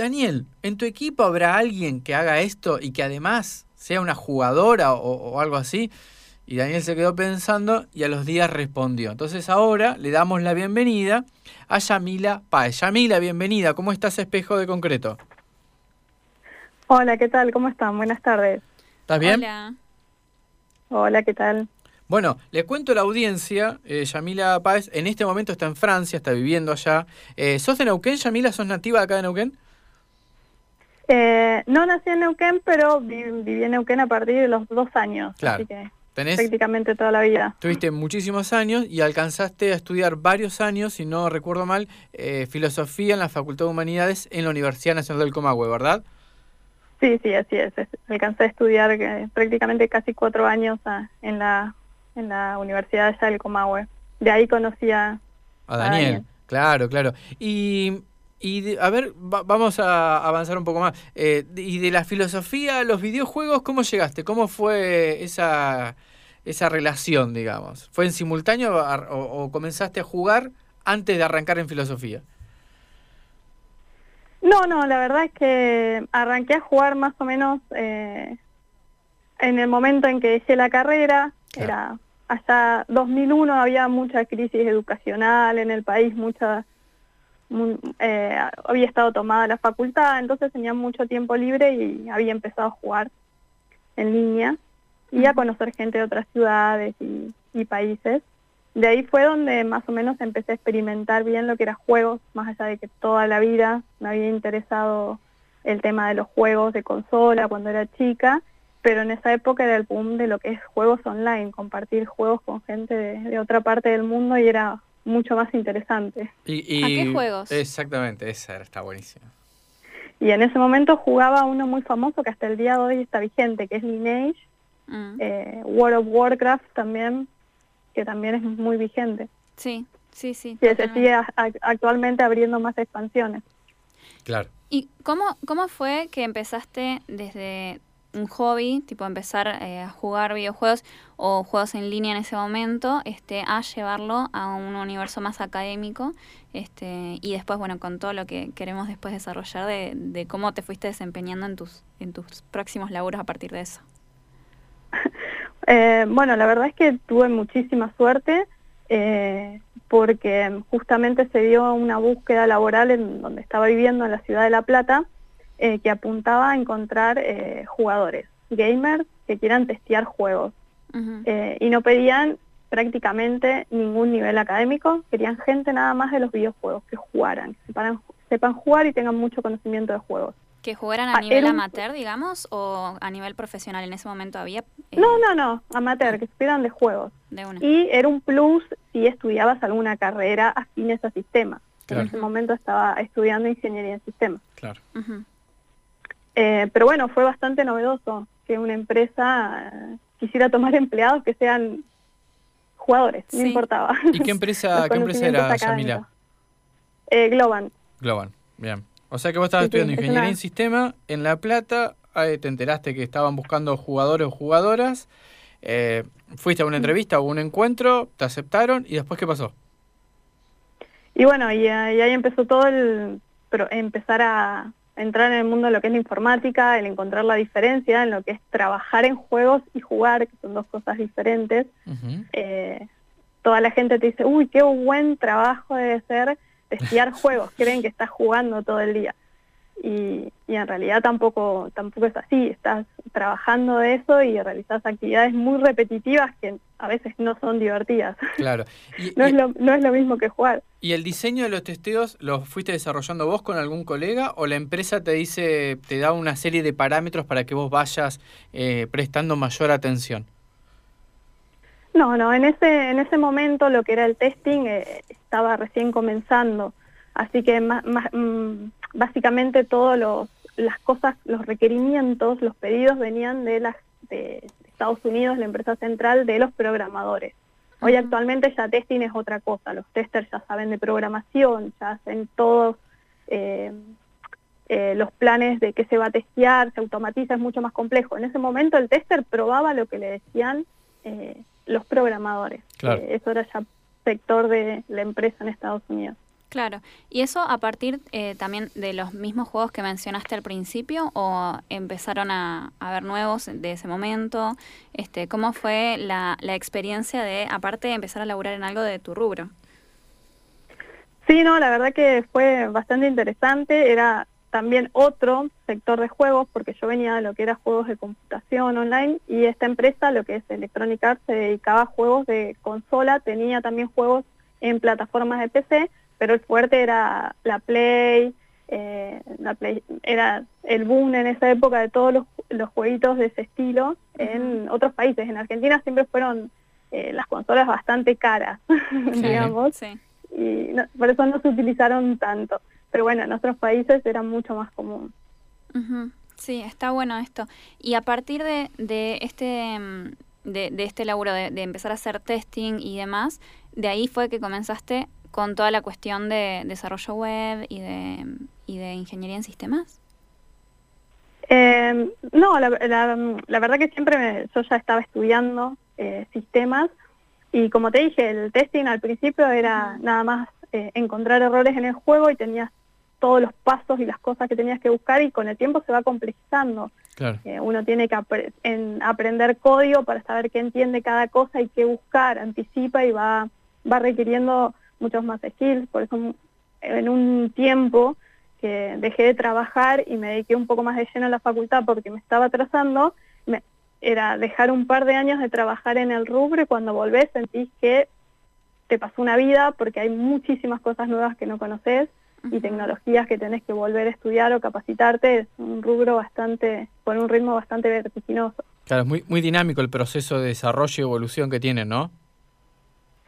Daniel, ¿en tu equipo habrá alguien que haga esto y que además sea una jugadora o, algo así? Y Daniel se quedó pensando y a los días respondió. Entonces ahora le damos la bienvenida a Yamila Páez. Yamila, bienvenida. ¿Cómo estás, Espejo de Concreto? Hola, ¿qué tal? ¿Cómo están? Buenas tardes. ¿Estás bien? Hola. Hola, ¿qué tal? Bueno, le cuento a la audiencia, eh, Yamila Páez, en este momento está en Francia, está viviendo allá. Eh, ¿Sos de Neuquén, Yamila? ¿Sos nativa de acá de Neuquén? Eh, no nací en Neuquén, pero viví en Neuquén a partir de los dos años. Claro. Así que prácticamente toda la vida. Tuviste muchísimos años y alcanzaste a estudiar varios años, si no recuerdo mal, eh, filosofía en la Facultad de Humanidades en la Universidad Nacional del Comahue, ¿verdad? Sí, sí, así es. Alcancé a estudiar prácticamente casi cuatro años en la en la Universidad de del Comahue. De ahí conocí a, Daniel. Claro, claro. Y, y a ver, vamos a avanzar un poco más. Eh, y de la filosofía a los videojuegos, ¿cómo llegaste? ¿Cómo fue esa, esa relación, digamos? ¿Fue en simultáneo o, comenzaste a jugar antes de arrancar en filosofía? No, no, la verdad es que arranqué a jugar más o menos eh, en el momento en que dejé la carrera. Era hasta 2001 había mucha crisis educacional en el país, mucha eh, había estado tomada la facultad, entonces tenía mucho tiempo libre y había empezado a jugar en línea y a conocer gente de otras ciudades y, y países. De ahí fue donde más o menos empecé a experimentar bien lo que era juegos, más allá de que toda la vida me había interesado el tema de los juegos de consola cuando era chica pero en esa época era el boom de lo que es juegos online, compartir juegos con gente de, otra parte del mundo y era mucho más interesante. Y, ¿A qué juegos? Exactamente, esa está buenísima. Y en ese momento jugaba uno muy famoso que hasta el día de hoy está vigente, que es Lineage, mm. eh, World of Warcraft también, que también es muy vigente. Sí, sí, sí. Y se sigue actualmente abriendo más expansiones. Claro. ¿Y cómo, cómo fue que empezaste desde un hobby, tipo empezar eh, a jugar videojuegos o juegos en línea en ese momento, este, a llevarlo a un universo más académico, este, y después, bueno, con todo lo que queremos después desarrollar de, de cómo te fuiste desempeñando en tus, en tus próximos laburos a partir de eso. Eh, bueno, la verdad es que tuve muchísima suerte eh, porque justamente se dio una búsqueda laboral en donde estaba viviendo en la ciudad de La Plata, eh, que apuntaba a encontrar eh, jugadores, gamers que quieran testear juegos. Eh, y no pedían prácticamente ningún nivel académico, querían gente nada más de los videojuegos, que jugaran, que sepan, jugar y tengan mucho conocimiento de juegos. ¿Que jugaran a ah, nivel amateur, digamos, o a nivel profesional en ese momento había? No, no, no, amateur, que supieran de juegos. Y era un plus si estudiabas alguna carrera afines a sistemas. En ese momento estaba estudiando ingeniería en sistemas. Claro. Eh, pero bueno, fue bastante novedoso que una empresa eh, quisiera tomar empleados que sean jugadores, no importaba. ¿Y qué empresa, qué empresa era, Yamila? Eh, Globan. Globan, bien. O sea que vos estabas estudiando ingeniería en sistema en La Plata, te enteraste que estaban buscando jugadores o jugadoras, fuiste a una entrevista o un encuentro, te aceptaron y después ¿qué pasó? Y bueno, y, y ahí empezó todo el, pero empezar a, entrar en el mundo de lo que es la informática, el encontrar la diferencia en lo que es trabajar en juegos y jugar, que son dos cosas diferentes. Eh, toda la gente te dice, uy, qué buen trabajo debe ser testear juegos, creen que estás jugando todo el día y, en realidad tampoco, tampoco es así, estás trabajando de eso y realizas actividades muy repetitivas que a veces no son divertidas. Claro. no, es lo, no es lo mismo que jugar. ¿Y el diseño de los testeos lo fuiste desarrollando vos con algún colega o la empresa te dice, te da una serie de parámetros para que vos vayas eh, prestando mayor atención? No, no, en ese, en ese momento lo que era el testing eh, estaba recién comenzando, así que más, más mm, básicamente todos los las cosas, los requerimientos, los pedidos venían de las de Estados Unidos, la empresa central de los programadores. Hoy actualmente ya testing es otra cosa, los testers ya saben de programación, ya hacen todos eh, eh, los planes de qué se va a testear, se automatiza, es mucho más complejo. En ese momento el tester probaba lo que le decían eh, los programadores. eso era ya sector de la empresa en Estados Unidos. Claro, ¿y eso a partir eh, también de los mismos juegos que mencionaste al principio o empezaron a, haber nuevos de ese momento? Este, ¿Cómo fue la, la experiencia de, aparte de empezar a laburar en algo de tu rubro? Sí, no, la verdad que fue bastante interesante, era también otro sector de juegos, porque yo venía de lo que era juegos de computación online y esta empresa, lo que es Electronic Arts, se dedicaba a juegos de consola, tenía también juegos en plataformas de PC, pero el fuerte era la Play, eh, la Play era el boom en esa época de todos los, los jueguitos de ese estilo en otros países. En Argentina siempre fueron eh, las consolas bastante caras, digamos, y por eso no se utilizaron tanto. Pero bueno, en otros países era mucho más común. Sí, está bueno esto. Y a partir de, de este... Mm, de, de este laburo, de, de empezar a hacer testing y demás, de ahí fue que comenzaste con toda la cuestión de desarrollo web y de, y de ingeniería en sistemas? Eh, no, la, la, verdad que siempre yo ya estaba estudiando eh, sistemas y como te dije, el testing al principio era nada más eh, encontrar errores en el juego y tenías todos los pasos y las cosas que tenías que buscar y con el tiempo se va complejizando. Eh, uno tiene que en aprender código para saber qué entiende cada cosa y qué buscar, anticipa y va, va requiriendo muchos más skills, por eso en un tiempo que dejé de trabajar y me dediqué un poco más de lleno a la facultad porque me estaba atrasando, me, era dejar un par de años de trabajar en el rubro y cuando volvés sentís que te pasó una vida porque hay muchísimas cosas nuevas que no conoces y tecnologías que tenés que volver a estudiar o capacitarte, es un rubro bastante, con un ritmo bastante vertiginoso. Claro, es muy, muy dinámico el proceso de desarrollo y evolución que tiene, ¿no?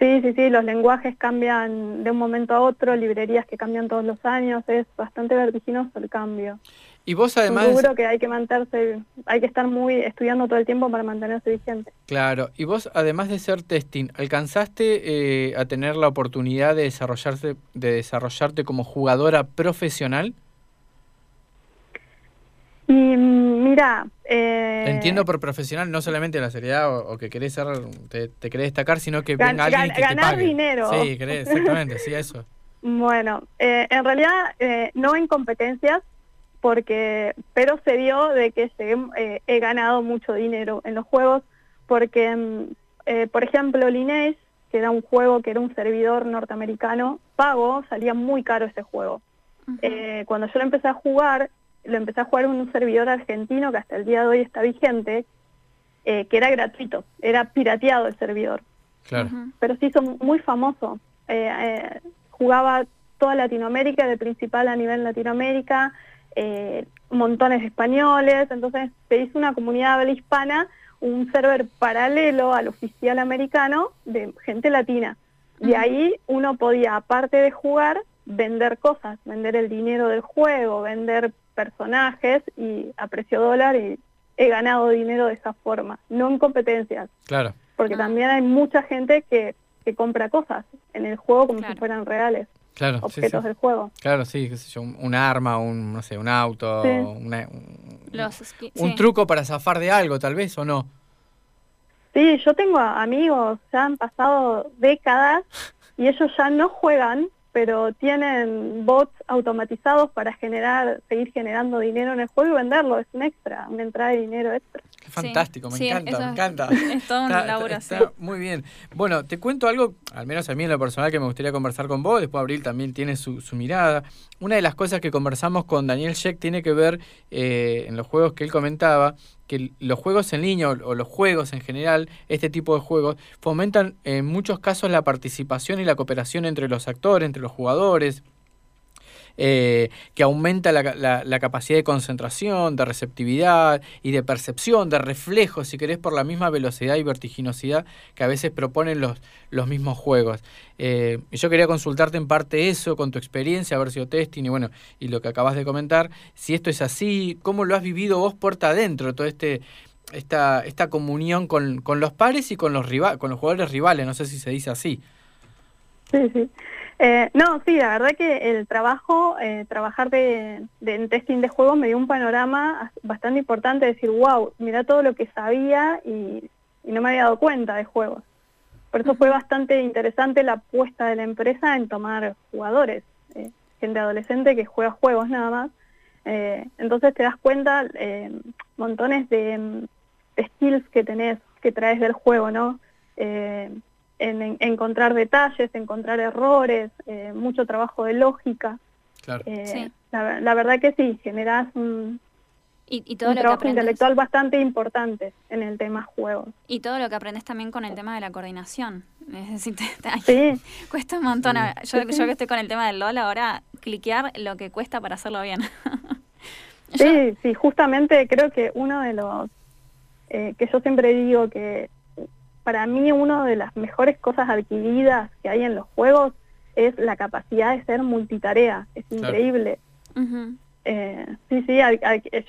Sí, sí, sí, los lenguajes cambian de un momento a otro, librerías que cambian todos los años, es bastante vertiginoso el cambio. Y vos además... Seguro que hay que mantenerse, hay que estar muy estudiando todo el tiempo para mantenerse vigente. Claro, y vos además de ser testing, ¿alcanzaste eh, a tener la oportunidad de desarrollarse, de desarrollarte como jugadora profesional? Y mm, mira... Eh, Entiendo por profesional no solamente la seriedad o, que querés ser, te, querés destacar, sino que venga alguien que te pague. dinero. Sí, querés, exactamente, sí, eso. Bueno, eh, en realidad eh, no en competencias, porque pero se dio de que eh, he ganado mucho dinero en los juegos, porque, mm, por ejemplo, Lineage, que era un juego que era un servidor norteamericano, pago, salía muy caro ese juego. cuando yo lo empecé a jugar, lo empecé a jugar en un servidor argentino que hasta el día de hoy está vigente, eh, que era gratuito, era pirateado el servidor. Claro. Pero se hizo muy famoso. Eh, eh, jugaba toda Latinoamérica, de principal a nivel Latinoamérica, montones de españoles, entonces se hizo una comunidad habla hispana, un server paralelo al oficial americano de gente latina. Y ahí uno podía, aparte de jugar, vender cosas, vender el dinero del juego, vender personajes y a precio dólar y he ganado dinero de esa forma, no en competencias. Claro. Porque ah. también hay mucha gente que, que compra cosas en el juego como si fueran reales. Claro, objetos del juego. Claro, sí, un, arma, un, no sé, un auto, un, un truco para zafar de algo, tal vez, ¿o no? Sí, yo tengo amigos, ya han pasado décadas y ellos ya no juegan, pero tienen bots automatizados para generar, seguir generando dinero en el juego y venderlo, es un extra, una entrada de dinero extra. fantástico, me encanta, me encanta. Es todo un muy bien. Bueno, te cuento algo, al menos a mí en lo personal, que me gustaría conversar con vos, después Abril también tiene su, su mirada. Una de las cosas que conversamos con Daniel Sheck tiene que ver eh, en los juegos que él comentaba, que los juegos en línea o, los juegos en general, este tipo de juegos, fomentan en muchos casos la participación y la cooperación entre los actores, entre los jugadores, eh, que aumenta la, la, capacidad de concentración, de receptividad y de percepción, de reflejo, si querés, por la misma velocidad y vertiginosidad que a veces proponen los, los mismos juegos. Eh, yo quería consultarte en parte eso, con tu experiencia, haber sido testing y bueno, y lo que acabas de comentar, si esto es así, cómo lo has vivido vos puerta adentro, todo este esta, esta comunión con, con los pares y con los, rival, con los jugadores rivales, no sé si se dice así. Sí, sí. Eh, no, sí, la verdad que el trabajo, eh, trabajar de, en testing de juegos me dio un panorama bastante importante, decir, wow, mira todo lo que sabía y, no me había dado cuenta de juegos. Por eso fue bastante interesante la apuesta de la empresa en tomar jugadores, gente adolescente que juega juegos nada más. Eh, entonces te das cuenta eh, montones de, skills que tenés, que traes del juego, ¿no? Eh, en, encontrar detalles, encontrar errores, mucho trabajo de lógica. Claro. La, la, verdad que sí, generás un, y, todo un lo trabajo intelectual bastante importante en el tema juegos. Y todo lo que aprendes también con el tema de la coordinación. Es decir, sí. cuesta un montón. Yo, yo que estoy con el tema del LOL ahora, cliquear lo que cuesta para hacerlo bien. sí, sí, justamente creo que uno de los, eh, que yo siempre digo que para mí una de las mejores cosas adquiridas que hay en los juegos es la capacidad de ser multitarea. Es increíble. Eh, sí, sí,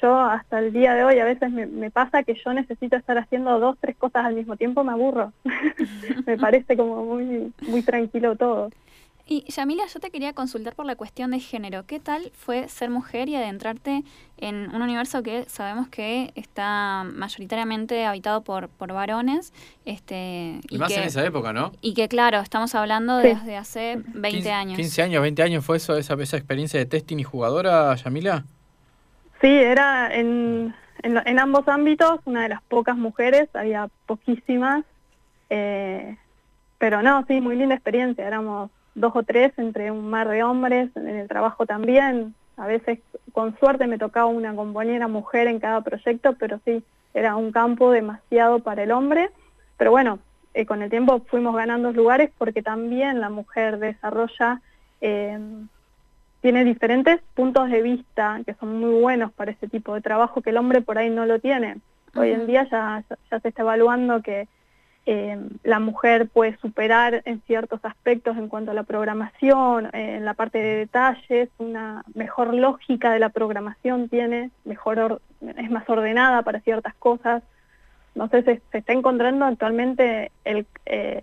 yo hasta el día de hoy a veces me, pasa que yo necesito estar haciendo dos, tres cosas al mismo tiempo, me aburro. me parece como muy, muy tranquilo todo. Y Yamila, yo te quería consultar por la cuestión de género. ¿Qué tal fue ser mujer y adentrarte en un universo que sabemos que está mayoritariamente habitado por, por varones? Este, y, más en esa época, ¿no? Y que, claro, estamos hablando desde hace 20 años. 15 años, 20 años fue eso, esa, esa experiencia de testing y jugadora, Yamila. Sí, era en, en, ambos ámbitos una de las pocas mujeres, había poquísimas. Eh, pero no, sí, muy linda experiencia. Éramos dos o tres entre un mar de hombres, en el trabajo también. A veces, con suerte, me tocaba una compañera mujer en cada proyecto, pero sí, era un campo demasiado para el hombre. Pero bueno, eh, con el tiempo fuimos ganando lugares porque también la mujer desarrolla, eh, tiene diferentes puntos de vista que son muy buenos para ese tipo de trabajo que el hombre por ahí no lo tiene. Hoy en día ya, ya se está evaluando que eh, la mujer puede superar en ciertos aspectos en cuanto a la programación, eh, en la parte de detalles, una mejor lógica de la programación tiene, mejor es más ordenada para ciertas cosas. No sé, se, se está encontrando actualmente el, eh,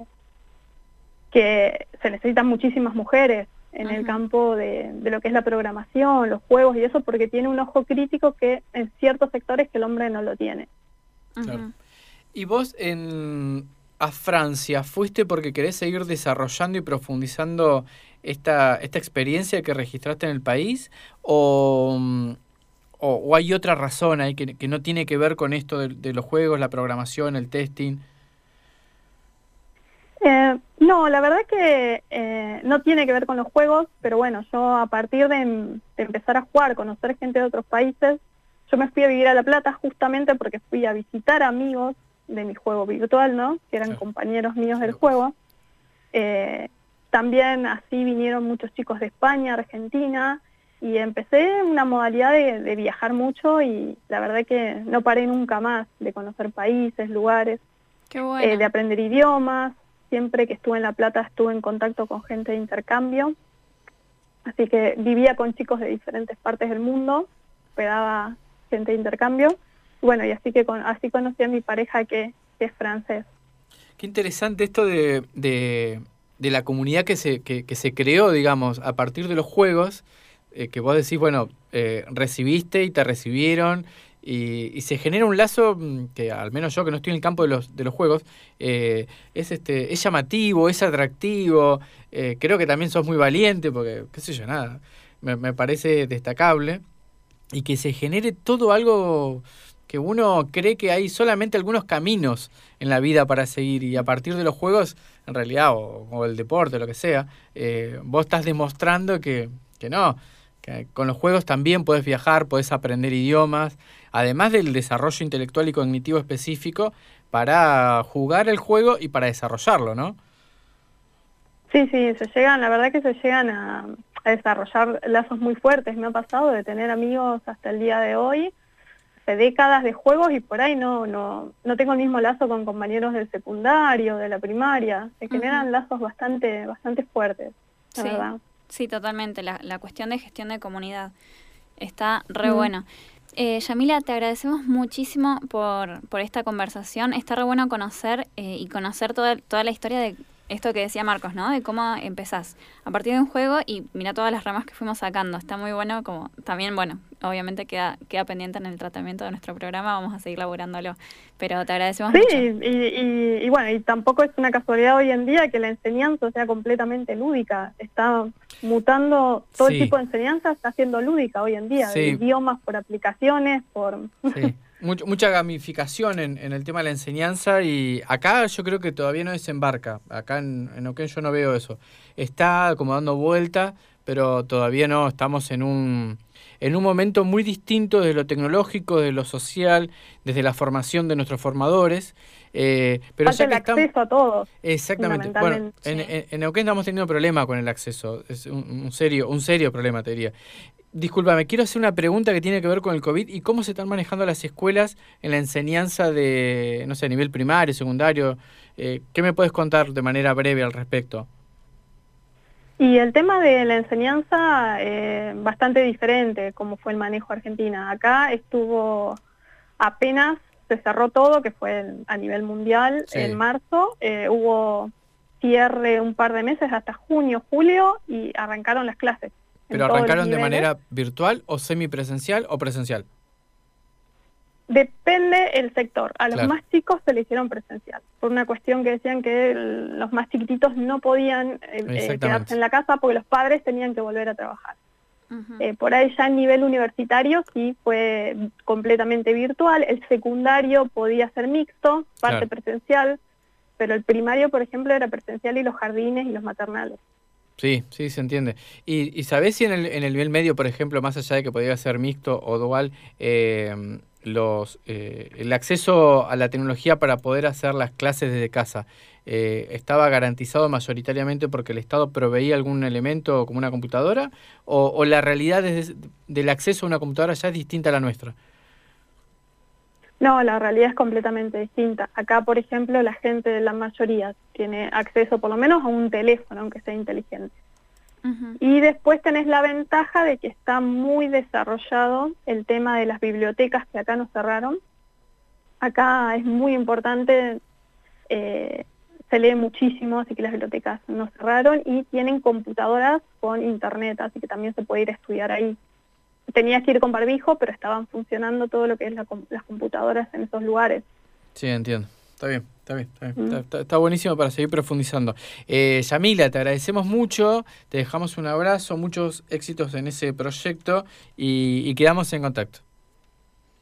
que se necesitan muchísimas mujeres en el campo de, de, lo que es la programación, los juegos y eso, porque tiene un ojo crítico que en ciertos sectores que el hombre no lo tiene. ¿Y vos en, a Francia fuiste porque querés seguir desarrollando y profundizando esta, esta experiencia que registraste en el país? ¿O, o, hay otra razón ahí que, que, no tiene que ver con esto de, los juegos, la programación, el testing? Eh, no, la verdad que eh, no tiene que ver con los juegos, pero bueno, yo a partir de empezar a jugar, conocer gente de otros países, yo me fui a vivir a La Plata justamente porque fui a visitar amigos de mi juego virtual, ¿no? Que eran compañeros míos del juego. Eh, también así vinieron muchos chicos de España, Argentina, y empecé una modalidad de, viajar mucho y la verdad que no paré nunca más de conocer países, lugares, eh, de aprender idiomas. Siempre que estuve en La Plata estuve en contacto con gente de intercambio, así que vivía con chicos de diferentes partes del mundo, esperaba gente de intercambio bueno, y así que con, así conocí a mi pareja que, es francés. Qué interesante esto de, de, la comunidad que se, que, se creó, digamos, a partir de los juegos, eh, que vos decís, bueno, eh, recibiste y te recibieron, y, y, se genera un lazo mm, que al menos yo que no estoy en el campo de los, de los juegos, eh, es, este, es llamativo, es atractivo, creo que también sos muy valiente, porque, qué sé yo, nada, me, me parece destacable, y que se genere todo algo que uno cree que hay solamente algunos caminos en la vida para seguir y a partir de los juegos, en realidad, o, el deporte, lo que sea, eh, vos estás demostrando que, que no, que con los juegos también puedes viajar, puedes aprender idiomas, además del desarrollo intelectual y cognitivo específico para jugar el juego y para desarrollarlo, ¿no? Sí, sí, se llegan, la verdad que se llegan a, a desarrollar lazos muy fuertes. Me ha pasado de tener amigos hasta el día de hoy décadas de juegos y por ahí no, no, no tengo el mismo lazo con compañeros del secundario, de la primaria. Se generan lazos bastante, bastante fuertes, la sí, verdad. Sí, totalmente. La, la cuestión de gestión de comunidad está re buena. Eh, Yamila, te agradecemos muchísimo por, por esta conversación. Está re bueno conocer eh, y conocer toda, toda la historia de esto que decía Marcos, ¿no? De cómo empezás a partir de un juego y mira todas las ramas que fuimos sacando. Está muy bueno, como también, bueno, obviamente queda, queda pendiente en el tratamiento de nuestro programa, vamos a seguir laburándolo. Pero te agradecemos sí, mucho. Y, y, bueno, y tampoco es una casualidad hoy en día que la enseñanza sea completamente lúdica. Está mutando, todo el tipo de enseñanza está siendo lúdica hoy en día, de idiomas por aplicaciones, por... Sí. mucha gamificación en, el tema de la enseñanza y acá yo creo que todavía no desembarca. Acá en, en Oquén yo no veo eso. Está como dando vuelta, pero todavía no. Estamos en un, en un momento muy distinto de lo tecnológico, de lo social, desde la formación de nuestros formadores. Eh, pero ya el acceso a todo. Exactamente. Bueno, en, en, Neuquén estamos teniendo problema con el acceso. Es un, un, serio, un serio problema, te diría. Disculpame, quiero hacer una pregunta que tiene que ver con el COVID y cómo se están manejando las escuelas en la enseñanza de, no sé, a nivel primario, secundario. Eh, ¿Qué me puedes contar de manera breve al respecto? Y el tema de la enseñanza, eh, bastante diferente, como fue el manejo Argentina. Acá estuvo apenas se cerró todo, que fue a nivel mundial en marzo. Eh, hubo cierre un par de meses hasta junio, julio y arrancaron las clases. ¿Pero arrancaron de manera virtual o semipresencial o presencial? Depende el sector. A los más chicos se le hicieron presencial, por una cuestión que decían que los más chiquititos no podían eh, eh, quedarse en la casa porque los padres tenían que volver a trabajar. Eh, por ahí ya a nivel universitario sí fue completamente virtual, el secundario podía ser mixto, parte presencial, pero el primario, por ejemplo, era presencial y los jardines y los maternales. Sí, sí, se entiende. ¿Y, y sabés si en el, en el nivel medio, por ejemplo, más allá de que podría ser mixto o dual, eh, los, eh, el acceso a la tecnología para poder hacer las clases desde casa eh, estaba garantizado mayoritariamente porque el Estado proveía algún elemento como una computadora? ¿O, la realidad del acceso a una computadora ya es distinta a la nuestra? No, la realidad es completamente distinta. Acá, por ejemplo, la gente de la mayoría tiene acceso por lo menos a un teléfono, aunque sea inteligente. Y después tenés la ventaja de que está muy desarrollado el tema de las bibliotecas que acá nos cerraron. Acá es muy importante, eh, se lee muchísimo, así que las bibliotecas nos cerraron y tienen computadoras con internet, así que también se puede ir a estudiar ahí tenías que ir con barbijo, pero estaban funcionando todo lo que es las computadoras en esos lugares. Sí, entiendo. Está bien, está bien, está, mm. buenísimo para seguir profundizando. Eh, Yamila, te agradecemos mucho, te dejamos un abrazo, muchos éxitos en ese proyecto y, quedamos en contacto.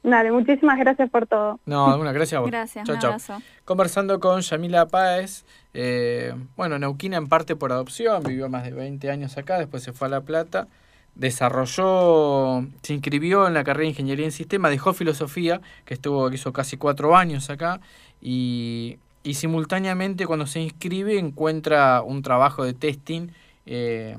Dale, muchísimas gracias por todo. No, alguna gracias a vos. Gracias, un abrazo. Conversando con Yamila Páez, eh, bueno, Neuquina en parte por adopción, vivió más de 20 años acá, después se fue a La Plata desarrolló, se inscribió en la carrera de Ingeniería en Sistema, dejó Filosofía, que estuvo, hizo casi cuatro años acá, y, y simultáneamente cuando se inscribe encuentra un trabajo de testing eh,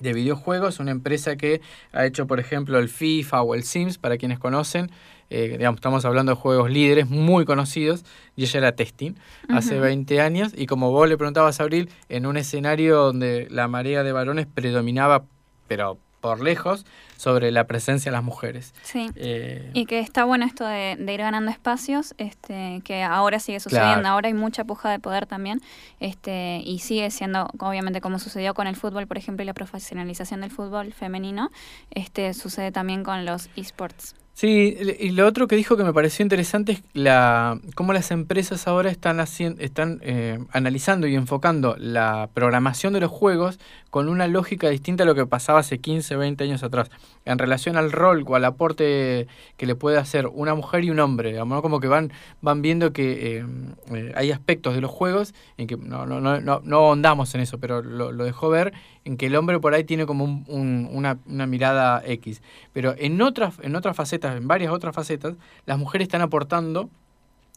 de videojuegos, una empresa que ha hecho, por ejemplo, el FIFA o el Sims, para quienes conocen, eh, digamos, estamos hablando de juegos líderes muy conocidos, y ella era testing hace 20 años, y como vos le preguntabas a Abril, en un escenario donde la marea de varones predominaba, pero por lejos sobre la presencia de las mujeres. Sí. Eh, y que está bueno esto de, ir ganando espacios, este, que ahora sigue sucediendo, ahora hay mucha puja de poder también, este, y sigue siendo, obviamente, como sucedió con el fútbol, por ejemplo, y la profesionalización del fútbol femenino, este, sucede también con los esports. Sí, y lo otro que dijo que me pareció interesante es la cómo las empresas ahora están haciendo, están eh, analizando y enfocando la programación de los juegos con una lógica distinta a lo que pasaba hace 15, 20 años atrás, en relación al rol o al aporte que le puede hacer una mujer y un hombre, digamos, como que van, van viendo que eh, eh, hay aspectos de los juegos en que no, no, no, no, no ahondamos en eso, pero lo, lo, dejó ver en que el hombre por ahí tiene como un, una, una, mirada X, pero en otras, en otras facetas, en varias otras facetas, las mujeres están aportando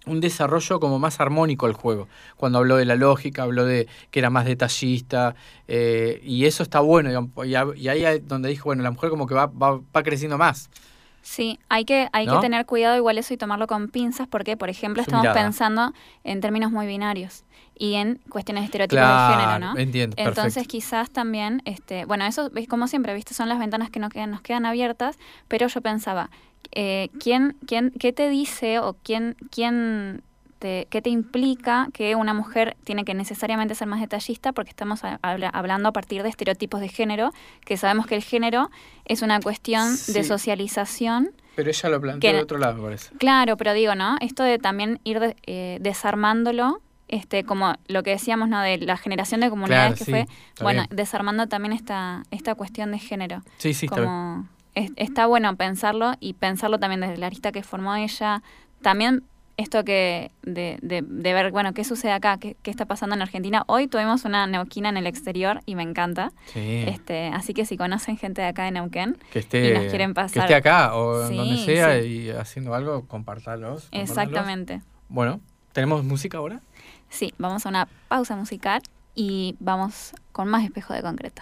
un desarrollo como más armónico al juego. Cuando habló de la lógica, habló de que era más detallista, eh, y eso está bueno, y, ahí es donde dijo, bueno, la mujer como que va, va, va creciendo más. Sí, hay que, hay que tener cuidado igual eso y tomarlo con pinzas porque, por ejemplo, estamos pensando en términos muy binarios y en cuestiones de estereotipos de género, ¿no? Entiendo, Entonces quizás también, este, bueno, eso como siempre, viste, son las ventanas que nos quedan, nos quedan abiertas, pero yo pensaba, eh, ¿quién, quién, ¿qué te dice o quién, quién te, qué te implica que una mujer tiene que necesariamente ser más detallista porque estamos a- hablando a partir de estereotipos de género, que sabemos que el género es una cuestión de socialización. Pero ella lo planteó Que- de otro lado, me parece. Claro, pero digo, ¿no? Esto de también ir de- eh, desarmándolo, este, como lo que decíamos, ¿no? De la generación de comunidades Claro, que sí, fue, bueno, bien. desarmando también esta, esta cuestión de género. Sí, sí, está bien. como es- está bueno pensarlo y pensarlo también desde la arista que formó ella. También esto que de, de, de ver, bueno, qué sucede acá, qué, qué está pasando en Argentina. Hoy tuvimos una neuquina en el exterior y me encanta. Sí. Este, así que si conocen gente de acá de Neuquén, que esté, y nos quieren que pasar. esté acá o Sí, donde sea sí. y haciendo algo, compartarlos. exactamente. Bueno, ¿tenemos música ahora? Sí, vamos a una pausa musical y vamos con más espejo de concreto.